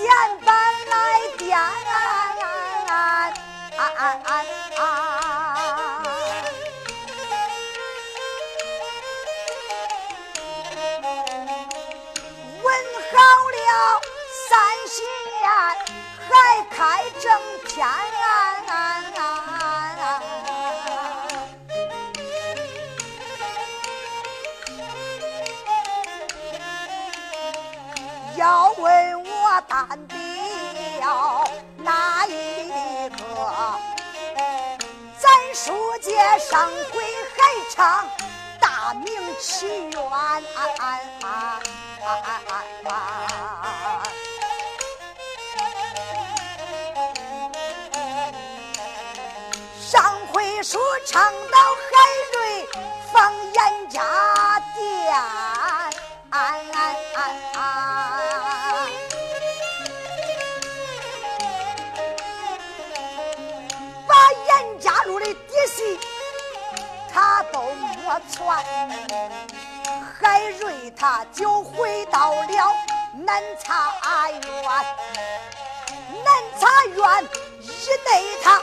Christian. 上回还唱大明起源。上回书唱到海瑞放严家店。传，海瑞他就回到了南茶园，南茶园一内他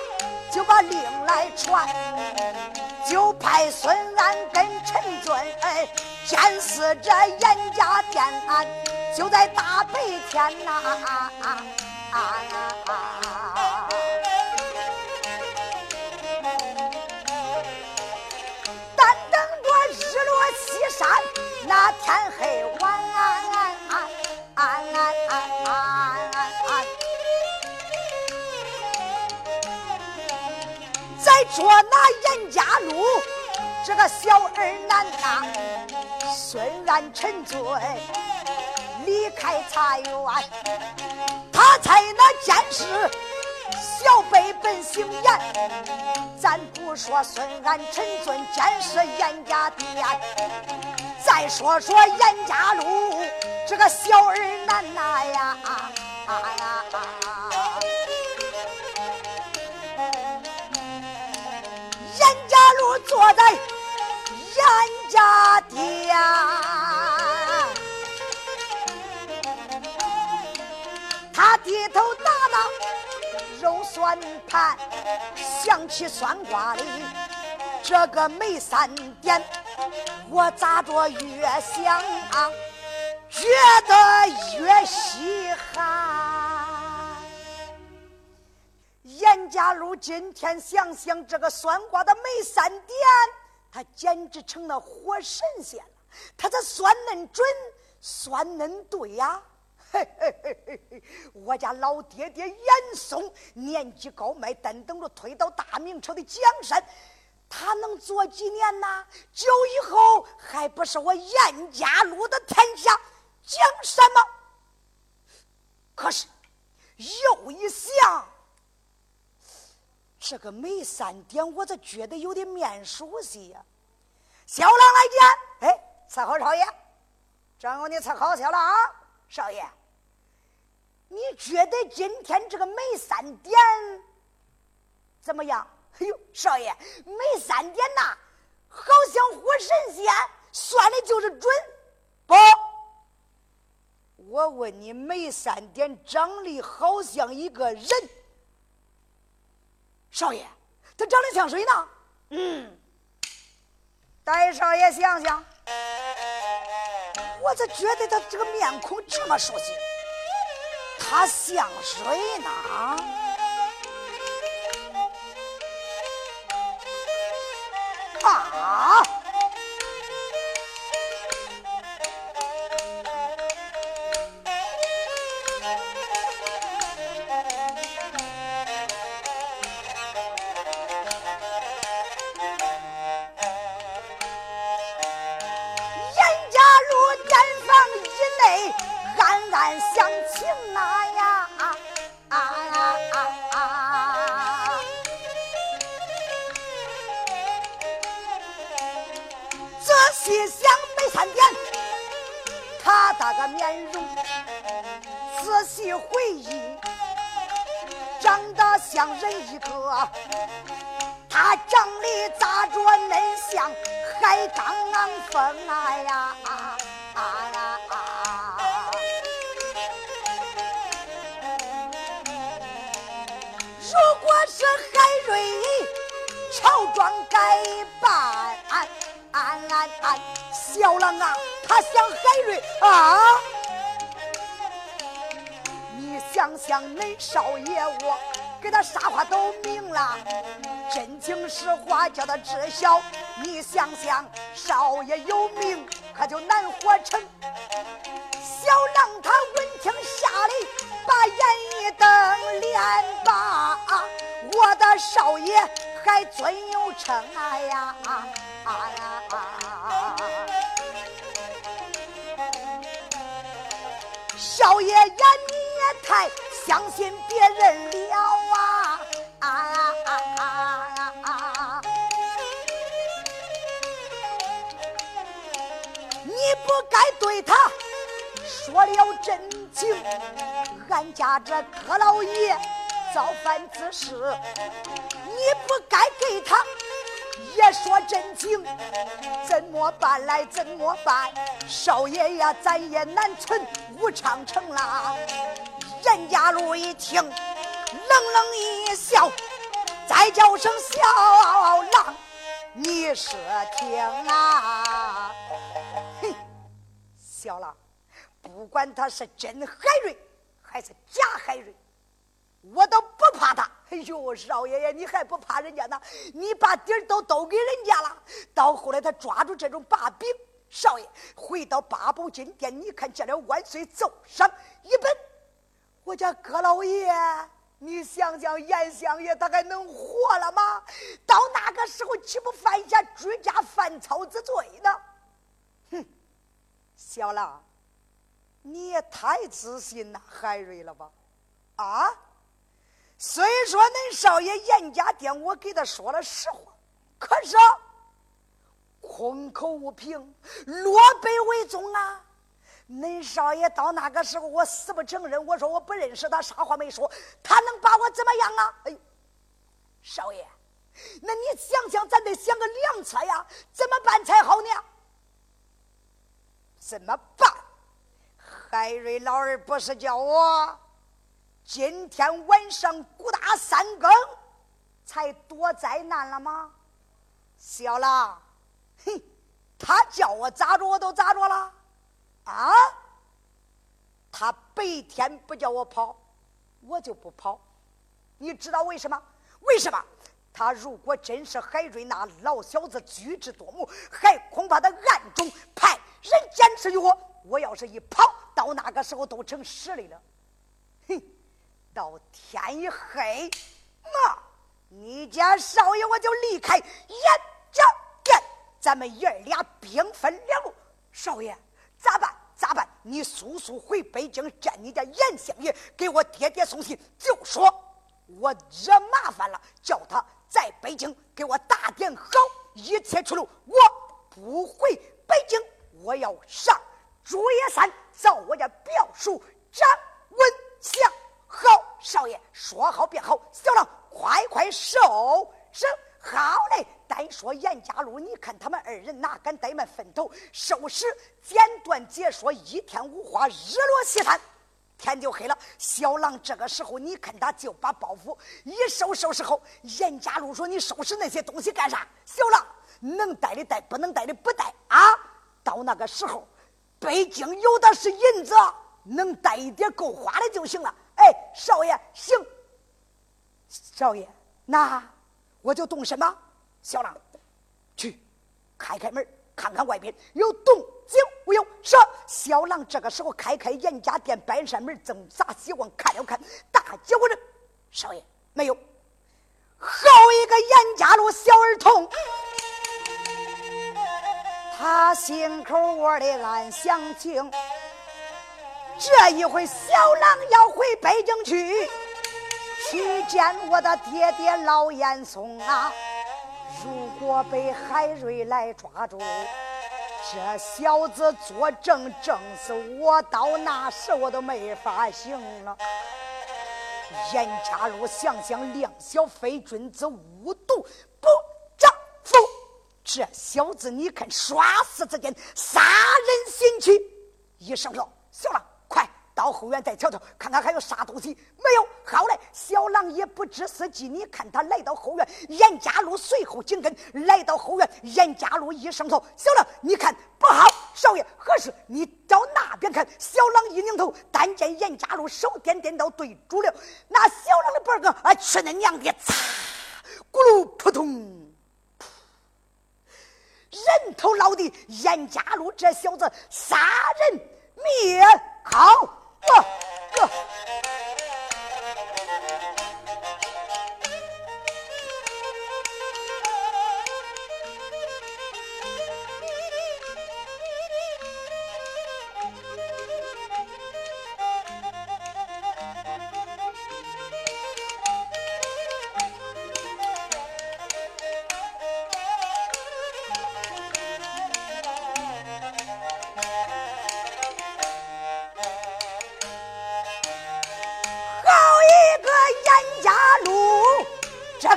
就把令来传，就派孙安跟陈俊哎。监视着严家店，就在大白天呐，但捉拿严家路这个小儿男当。孙安陈醉离开茶园，他才那监视小辈本姓严。咱不说孙安陈尊监视严家店，再说说严家路这个小儿男呐呀，严家我坐在严家店。他低头打那肉酸盘，想起酸瓜的这个没三点，我咋着越想啊觉得越稀罕。严家路今天想想这个酸瓜的梅三点，他简直成了活神仙了。他这酸嫩准，酸嫩对呀。嘿嘿嘿嘿嘿！我家老爹爹严嵩年纪高迈，但等着推到大明朝的江山，他能做几年呐？久以后还不是我严家路的天下江山吗？可是又一想，这个梅三点，我咋觉得有点面熟悉呀？小郎来见，哎，伺候少爷，正我你伺候去了啊，少爷。你觉得今天这个梅三点怎么样？哎呦，少爷，梅三点呐，好像活神仙，算的就是准。不，我问你，梅三点长得好像一个人。少爷，他长得像谁呢？嗯，戴少爷想想，我咋觉得他这个面孔这么熟悉？他像谁呢？海瑞乔装改扮安安安安小郎啊他想海瑞啊！你想想恁少爷我给他啥话都明了真情实话叫他知晓你想想少爷有名可就难活成。小郎他闻听下得把眼一瞪脸吧啊我的少爷还尊有称啊呀！少爷呀，你也太相信别人了啊！你不该对他说了真情，俺家这柯老爷造反之事，你不该给他也说真情，怎么办来怎么办？少爷呀，咱也难存武昌城啦。任家路一听，冷冷一笑，再叫声小郎，你说听啊！嘿，小郎，不管他是真海瑞还是假海瑞，我都不怕他。哎呦，少爷爷，你还不怕人家呢？你把底儿都都给人家了。到后来他抓住这种把柄，少爷回到八宝金殿，你看见了万岁奏上一本。我家葛老爷，你想想，严相爷他还能活了吗？到那个时候，岂不犯下居家犯草之罪呢？哼，小郎，你也太自信了海瑞了吧？啊！虽说恁少爷严家店，我给他说了实话，可是空口无凭，落北为宗啊！恁少爷到那个时候，我死不承认。我说我不认识他，啥话没说。他能把我怎么样啊？哎，少爷，那你想想，咱得想个良策呀，怎么办才好呢？怎么办？海瑞老儿不是叫我今天晚上鼓打三更才躲灾难了吗？小了，哼，他叫我咋着我都咋着了。啊！他白天不叫我跑，我就不跑。你知道为什么？为什么？他如果真是海瑞那老小子，举止多谋，还恐怕他暗中派人监视于我。我要是一跑，到那个时候都成实力了。哼！到天一黑，那你家少爷我就离开严家店，咱们爷俩兵分两路。少爷。咋办？咋办？你速速回北京见你家严相爷，给我爹爹送信，就说我惹麻烦了，叫他在北京给我打点好一切出路。我不回北京，我要上竹叶山找我家表叔张文祥。少爷说好便好，小郎快快收拾。好嘞，单说严家禄，你看他们二人哪敢怠慢分头收拾？简短解说，一天无花，日落西山，天就黑了。小郎这个时候，你看他就把包袱一收收拾好。严家禄说：“你收拾那些东西干啥？”小郎能带的带，不能带的不带啊。到那个时候，北京有的是银子，能带一点够花的就行了。少爷，行。少爷，那。我就动什么？小郎，去开开门，看看外边有动静没有。是小郎这个时候开开严家店半扇门，正砸西望看了看，大叫着：“少爷，没有。”好一个严家路小儿童，他心口窝里暗想情，这一回小狼要回北京去。去见我的爹爹老严嵩啊！如果被海瑞来抓住，这小子作证证死我，到那时我都没法行了。严家禄想想，量小非君子，无毒不丈夫。这小子，你看，耍死之间，杀人心气。一声说：“行了。”到后院再瞧瞧，看看还有啥东西没有。好嘞，小郎也不知死机。你看他来到后院，严家禄随后紧跟。来到后院，严家禄一声头：“小郎，你看不好，少爷何事？你到那边看。”小郎一拧头，但见严家禄手颠颠到对住了。那小郎的脖子啊，去恁娘的！擦，咕噜扑通，人头落地。严家禄这小子杀人灭口。我我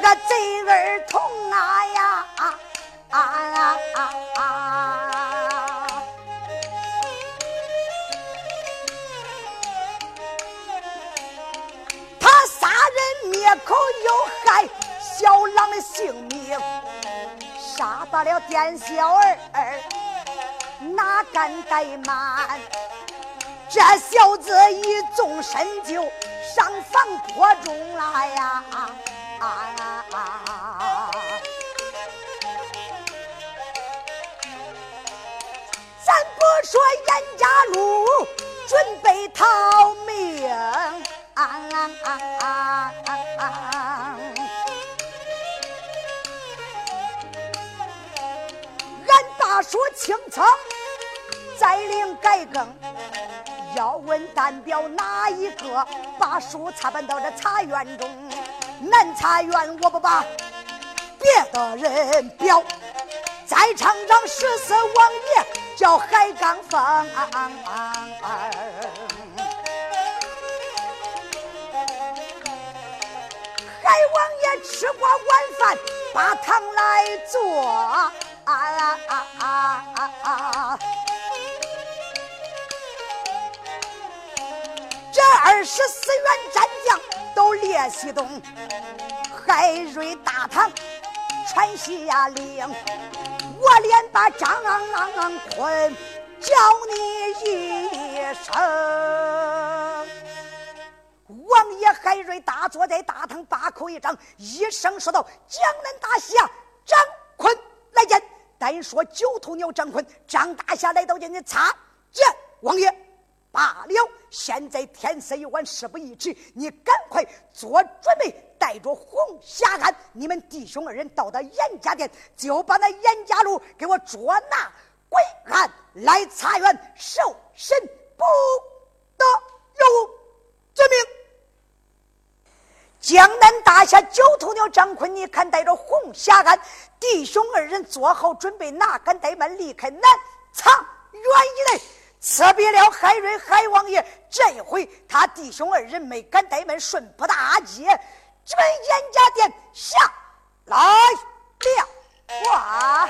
个贼儿童啊呀啊啊啊啊啊他杀人灭口又害小郎的性命杀得了店小二哪敢怠慢？这小子一纵身就上房坡中了呀。啊啊啊咱不说严家路准备逃命。说清仓再领改更，要问单表哪一个把书插办到这茶园中？南茶园我不把别的人表，在场长十四王爷叫海刚峰，海王爷吃过晚饭把汤来做。这二十四员战将都列西东，海瑞大唐传下令，我连把张坤叫你一声。王爷海瑞大坐在大堂，把口一张，一声说道：“江南大侠张坤来见。”单说九头鸟张坤，张大侠来到见你，擦见王爷罢了。现在天色已晚，事不宜迟，你赶快做准备，带着红霞庵，你们弟兄二人到达严家店，就把那严家路给我捉拿归案，来茶园受审，不得有罪名。江南大侠九头鸟张坤，你看带着红霞庵弟兄二人做好准备，哪敢怠慢离开南茶园以内，辞别了海瑞海王爷。这一回他弟兄二人没敢怠慢，顺坡大街直奔严家店下来了。哇！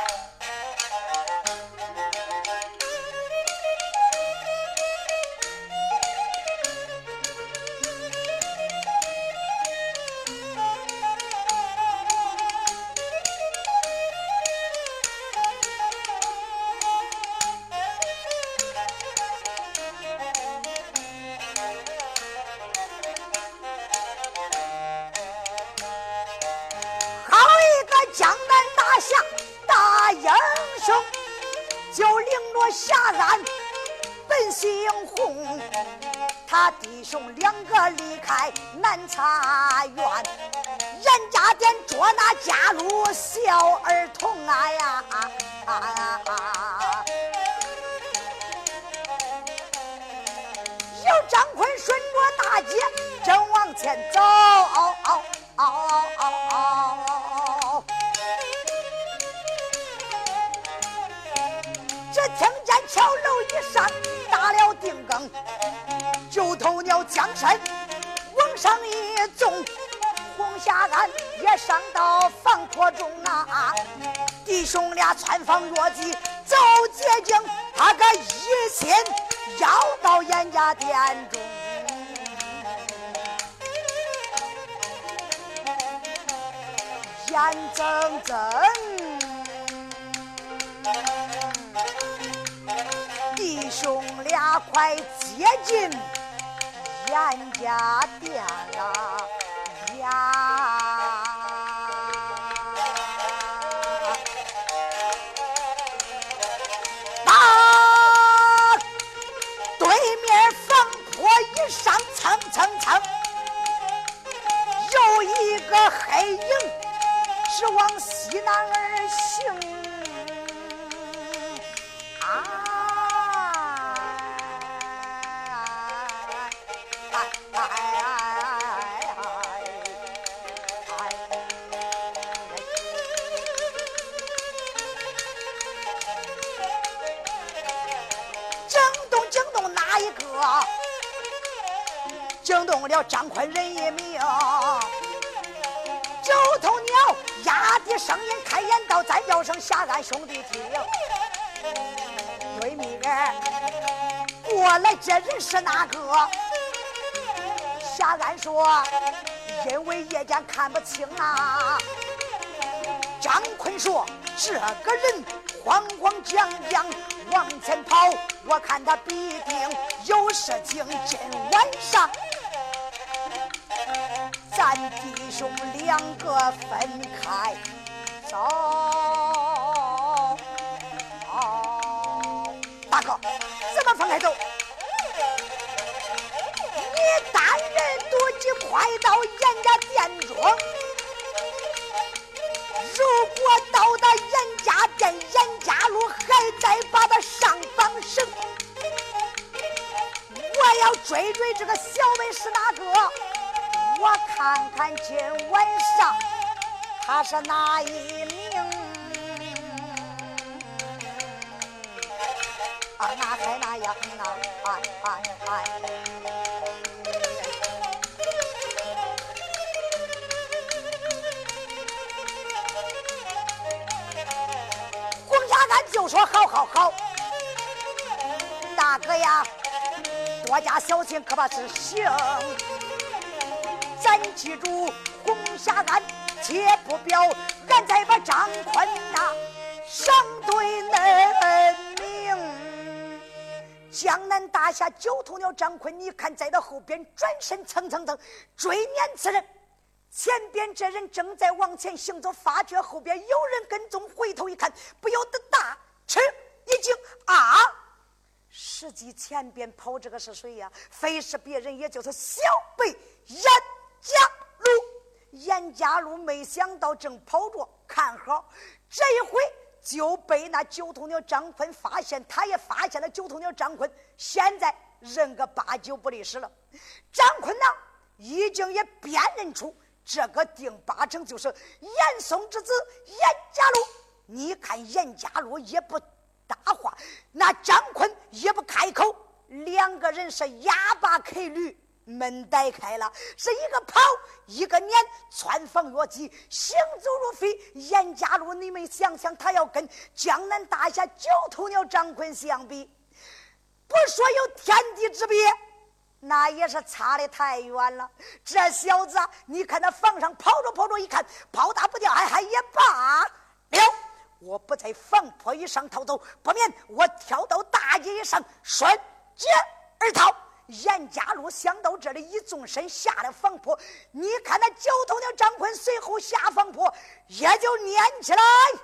小儿童啊呀！有张坤顺着大街正往前走。桥楼一上，打了定更，九头鸟江山往上一纵，红霞庵也上到房坡中啊！弟兄俩穿房越脊走捷径，他个一心要到严家店中，眼睁睁。弟兄俩快接近严家店了呀，打对面防坡一上蹭蹭蹭，有一个黑影直往西南而行。了张坤人一命，九头鸟压低声音开言道：“再叫声下安兄弟听，对面过来这人是哪个？”下安说：“因为夜间看不清啊。”张坤说：“这个人慌慌张张往前跑，我看他必定有事情。今晚上。”咱弟兄两个分开走，大哥，怎么分开走？你单人独骑快到严家店中，如果到达严家店，严家路还在把他上绑绳，我要追追这个小妹是哪个？看看今晚上他是哪一名？啊，那还那样哪哎哎哎！洪家干就说：好好好，大哥呀，多加小心，可把是行。咱记住，红霞案切不表，俺再把张坤呐上对恁明。江南大侠九头鸟张坤，你看在他后边转身蹭蹭蹭追撵此人，前边这人正在往前行走，发觉后边有人跟踪，回头一看，不由得大吃一惊啊！实际前边跑这个是谁呀？非是别人，也就是小辈严。家路，严家路没想到正跑着，看好这一回就被那九头鸟张坤发现，他也发现了九头鸟张坤，现在认个八九不离十了。张坤呢，已经也辨认出这个定八成就是严嵩之子严家路。你看严家路也不搭话，那张坤也不开口，两个人是哑巴开驴。门带开了，是一个跑，一个撵，穿房越脊，行走如飞。严家路，你们想想，他要跟江南大侠九头鸟张坤相比，不说有天地之别，那也是差的太远了。这小子，你看他房上跑着跑着，一看跑大不掉，还还也罢了。我不在房坡以上逃走，不免我跳到大街上，顺街而逃。严家路想到这里，一纵身下了房坡。你看那九头鸟张坤随后下房坡，也就撵起来了。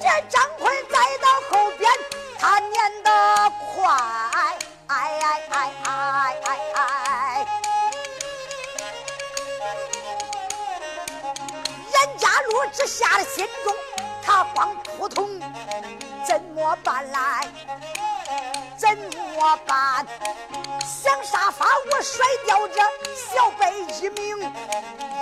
这张坤再到后边，他撵得快，哎哎哎哎哎哎！路之下的心中，他慌扑通，怎么办来？怎么办？想杀法，我甩掉这小辈一名。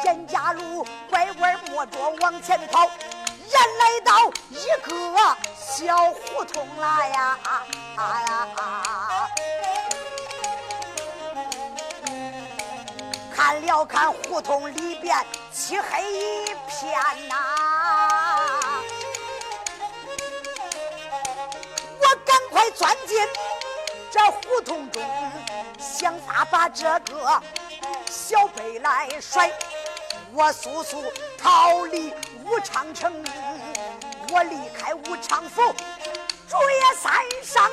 严家路拐弯抹角往前跑，人来到一个小胡同来呀！啊呀！看了看胡同里边漆黑一片呐，这胡同中，想法把这个小辈来甩。我速速逃离武昌城，我离开武昌府，竹叶山上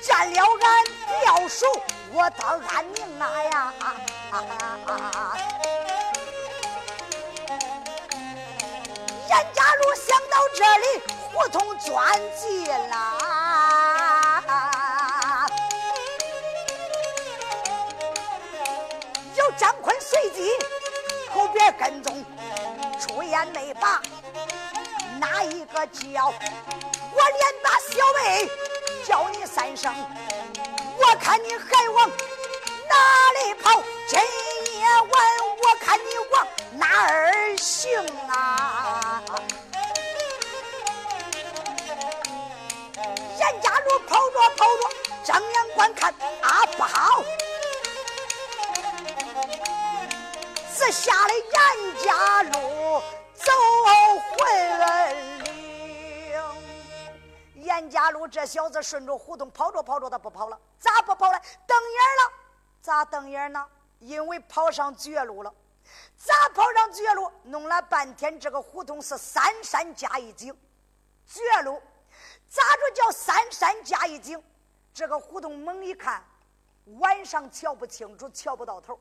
见了俺表叔，我得安宁啊呀！严家路想到这里，胡同钻进了，张坤随即。后边跟踪，出言没把哪一个叫？我连把小妹叫你三声，我看你还往哪里跑？今夜晚我看你往哪儿行啊？严家路跑着跑着，睁眼观看啊，不好！这下了严家路走魂岭，严家路这小子顺着胡同跑着跑着，他不跑了，咋不跑了？瞪眼了，咋瞪眼呢？因为跑上绝路了。咋跑上绝路？弄了半天，这个胡同是三山加一井，绝路咋着叫三山加一井？这个胡同猛一看，晚上瞧不清楚，瞧不到头。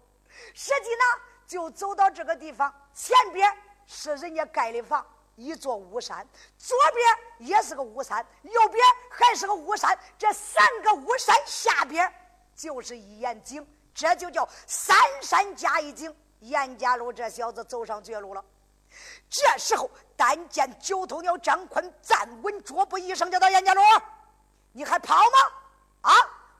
实际呢？就走到这个地方，前边是人家盖的房，一座巫山；左边也是个巫山，右边还是个巫山。这三个巫山下边就是一眼井，这就叫三山加一井。严家路这小子走上绝路了。这时候，但见九头鸟张坤站稳脚步，一声叫道：“严家路，你还跑吗？啊，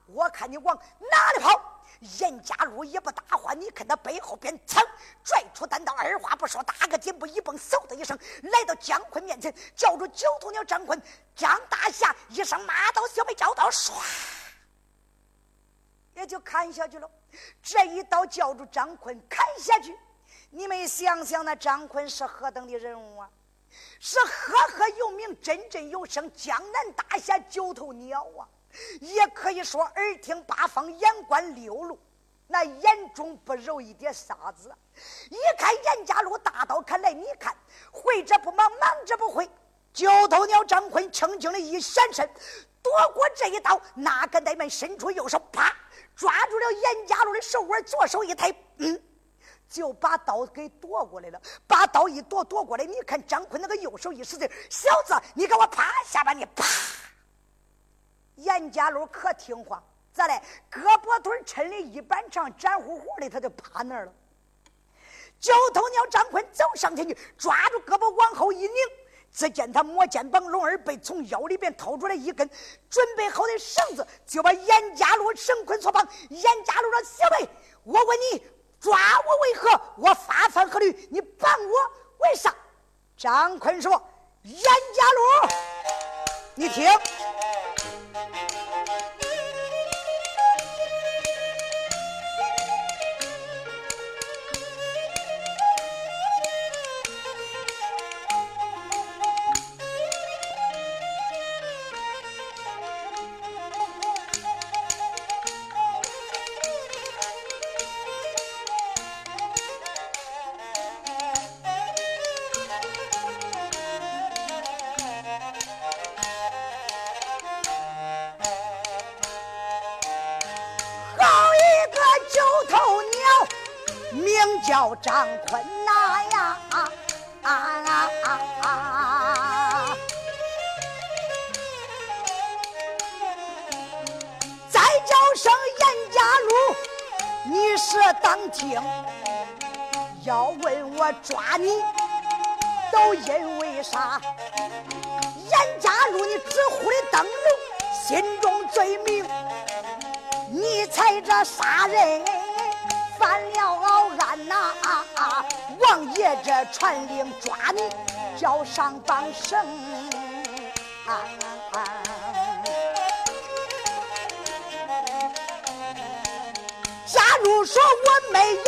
我看你往哪里跑？”严家路也不搭话，你看他背后边噌拽出单刀，二话不说，打个箭步一蹦，嗖的一声来到姜昆面前，叫住九头鸟张坤，张大侠一声马刀：“小妹招刀！”唰，也就砍下去了。这一刀叫住张坤砍下去，你们想想，那张坤是何等的人物啊？是赫赫有名、振振有声江南大侠九头鸟啊！也可以说耳听八方，眼观六路，那眼中不揉一点沙子。一看严家路大刀砍来，你看会者不忙，忙者不会。九头鸟张坤轻轻的一闪身，躲过这一刀，哪个怠慢，伸出右手，啪，抓住了严家路的手腕，左手一抬，嗯，就把刀给夺过来了。把刀一夺，夺过来，你看张坤那个右手一使劲，小子，你给我趴下吧，你啪。严家路可听话，咋嘞？胳膊腿抻的一板长，展乎乎的，他就趴那儿了。九头鸟张坤走上前去，抓住胳膊往后一拧，只见他摸肩膀，龙儿被从腰里边掏出来一根准备好的绳子，就把严家路绳捆索绑。严家路说：“小妹，我问你，抓我为何？我发犯何律？你绑我为啥？”张坤说：“严家路，你听。”声严家路，你是当听。要问我抓你都因为啥？严家禄你直呼的灯笼，心中罪名，你才这杀人犯了案呐！王爷这传令抓你，叫上榜绳。啊就说我没有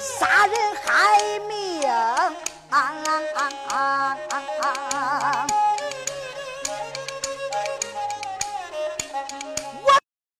杀人害命。啊